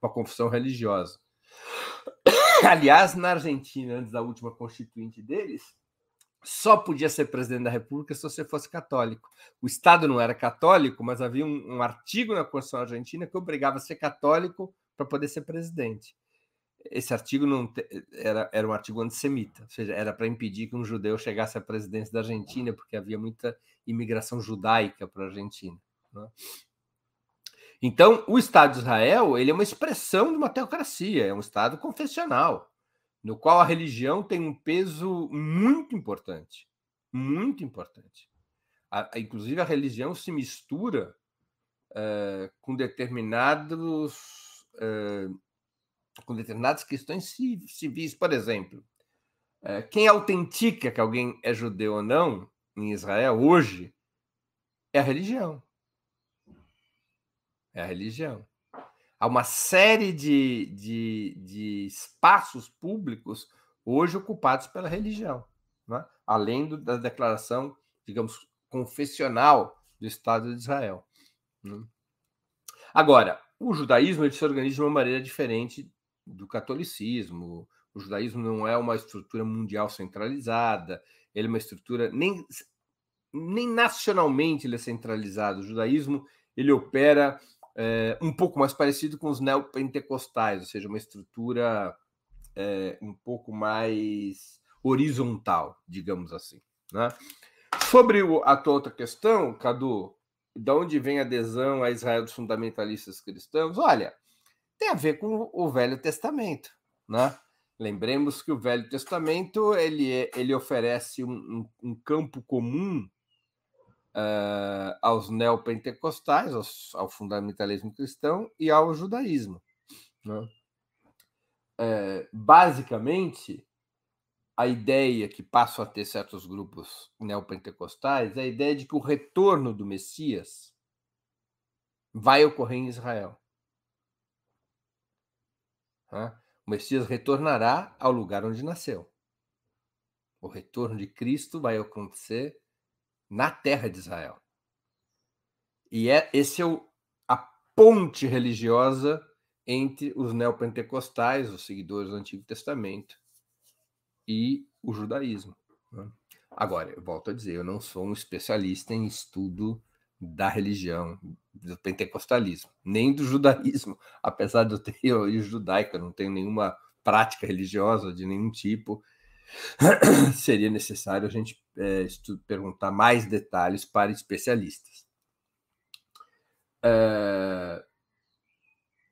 uma confissão religiosa. (coughs) Aliás, na Argentina, antes da última constituinte deles, só podia ser presidente da República se você fosse católico. O Estado não era católico, mas havia um, um artigo na Constituição Argentina que obrigava a ser católico para poder ser presidente. Esse artigo não te, era, era um artigo antissemita, ou seja, era para impedir que um judeu chegasse à presidência da Argentina, porque havia muita imigração judaica para a Argentina. Né? Então, o Estado de Israel ele é uma expressão de uma teocracia, é um Estado confessional no qual a religião tem um peso muito importante, muito importante. A, inclusive, a religião se mistura uh, com determinados uh, com determinadas questões civis, por exemplo. Uh, quem autentica que alguém é judeu ou não em Israel hoje é a religião. É a religião. Há uma série de, de, de espaços públicos hoje ocupados pela religião, né? além do, da declaração, digamos, confessional do Estado de Israel. Né? Agora, o judaísmo se organiza de uma maneira diferente do catolicismo. O judaísmo não é uma estrutura mundial centralizada, ele é uma estrutura nem, nem nacionalmente ele é centralizado. O judaísmo ele opera é, um pouco mais parecido com os neopentecostais, ou seja, uma estrutura é, um pouco mais horizontal, digamos assim. Né? Sobre a tua outra questão, Cadu, de onde vem a adesão a Israel dos fundamentalistas cristãos? Olha, tem a ver com o Velho Testamento, né? Lembremos que o Velho Testamento ele, é, ele oferece um, um, um campo comum uh, aos neopentecostais, aos, ao fundamentalismo cristão e ao judaísmo. Né? É, basicamente, a ideia que passam a ter certos grupos neopentecostais é a ideia de que o retorno do Messias vai ocorrer em Israel. O Messias retornará ao lugar onde nasceu. O retorno de Cristo vai acontecer na terra de Israel. E é esse é o, a ponte religiosa entre os neopentecostais, os seguidores do Antigo Testamento, e o judaísmo. Né? Agora, eu volto a dizer, eu não sou um especialista em estudo da religião, do pentecostalismo, nem do judaísmo, (laughs) apesar de eu ter origem judaica, não tenho nenhuma prática religiosa de nenhum tipo, (clears throat) seria necessário a gente é, perguntar mais detalhes para especialistas. É,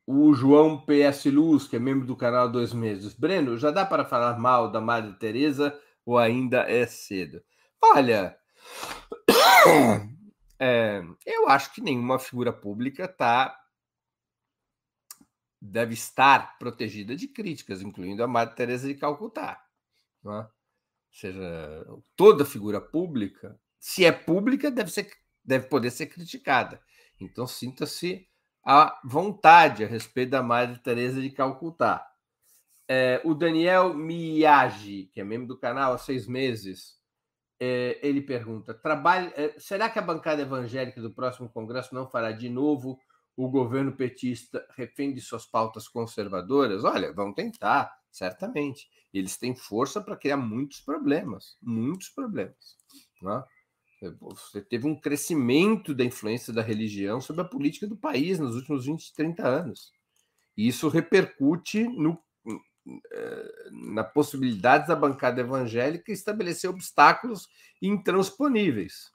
o João PS Luz, que é membro do canal dois meses. Breno, já dá para falar mal da Madre Teresa ou ainda é cedo? Olha, (coughs) é, eu acho que nenhuma figura pública tá deve estar protegida de críticas, incluindo a Madre Teresa de Calcutá. Não é? Seja, toda figura pública, se é pública, deve, ser, deve poder ser criticada. Então, sinta-se a vontade a respeito da Madre Teresa de Calcutá. É, o Daniel Miyagi, que é membro do canal há seis meses, é, ele pergunta: trabalha, é, será que a bancada evangélica do próximo Congresso não fará de novo o governo petista refém de suas pautas conservadoras? Olha, vão tentar, certamente. Eles têm força para criar muitos problemas, muitos problemas. Não é? Você teve um crescimento da influência da religião sobre a política do país nos últimos 20, 30 anos. E isso repercute no, eh, na possibilidade da bancada evangélica estabelecer obstáculos intransponíveis.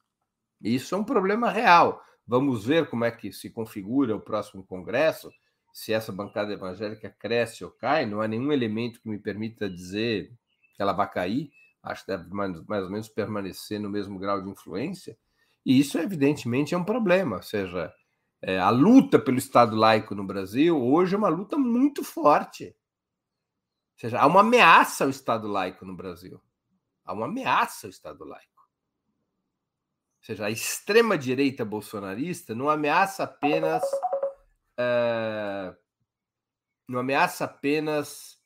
Isso é um problema real. Vamos ver como é que se configura o próximo Congresso, se essa bancada evangélica cresce ou cai. Não há nenhum elemento que me permita dizer que ela vai cair acho que deve mais, mais ou menos permanecer no mesmo grau de influência, e isso, evidentemente, é um problema. Ou seja, é, a luta pelo Estado laico no Brasil hoje é uma luta muito forte. Ou seja, há uma ameaça ao Estado laico no Brasil. Há uma ameaça ao Estado laico. Ou seja, a extrema-direita bolsonarista não ameaça apenas. É, não ameaça apenas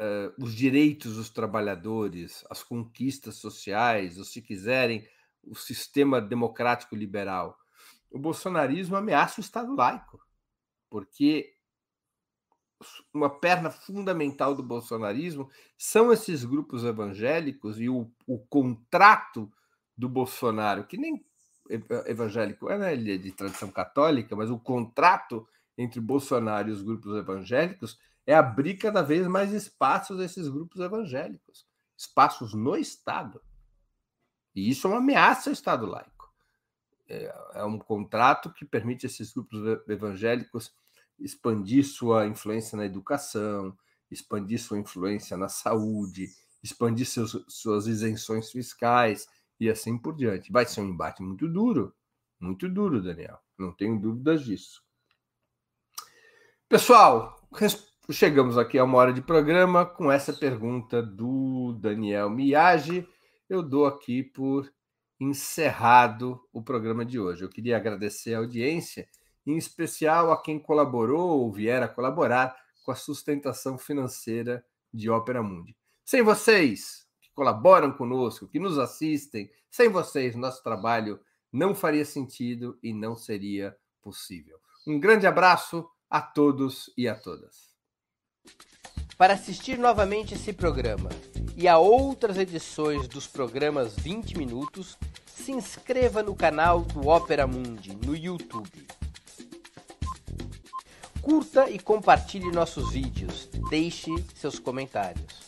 uh, os direitos dos trabalhadores, as conquistas sociais, ou se quiserem, o sistema democrático liberal. O bolsonarismo ameaça o Estado laico, porque uma perna fundamental do bolsonarismo são esses grupos evangélicos e o, o contrato do Bolsonaro, que nem evangélico é, né? é de tradição católica, mas o contrato entre Bolsonaro e os grupos evangélicos é abrir cada vez mais espaços a esses grupos evangélicos, espaços no Estado. E isso é uma ameaça ao Estado laico. É, é um contrato que permite a esses grupos evangélicos expandir sua influência na educação, expandir sua influência na saúde, expandir seus, suas isenções fiscais e assim por diante. Vai ser um embate muito duro, muito duro, Daniel. Não tenho dúvidas disso. Pessoal, Chegamos aqui a uma hora de programa com essa pergunta do Daniel Miyagi. Eu dou aqui por encerrado o programa de hoje. Eu queria agradecer a audiência, em especial a quem colaborou ou vier a colaborar com a sustentação financeira de Ópera Mundi. Sem vocês, colaboram conosco, que nos assistem, sem vocês, nosso trabalho não faria sentido e não seria possível. Um grande abraço a todos e a todas. Para assistir novamente esse programa e a outras edições dos programas 20 Minutos, se inscreva no canal do Opera Mundi no YouTube. Curta e compartilhe nossos vídeos, deixe seus comentários.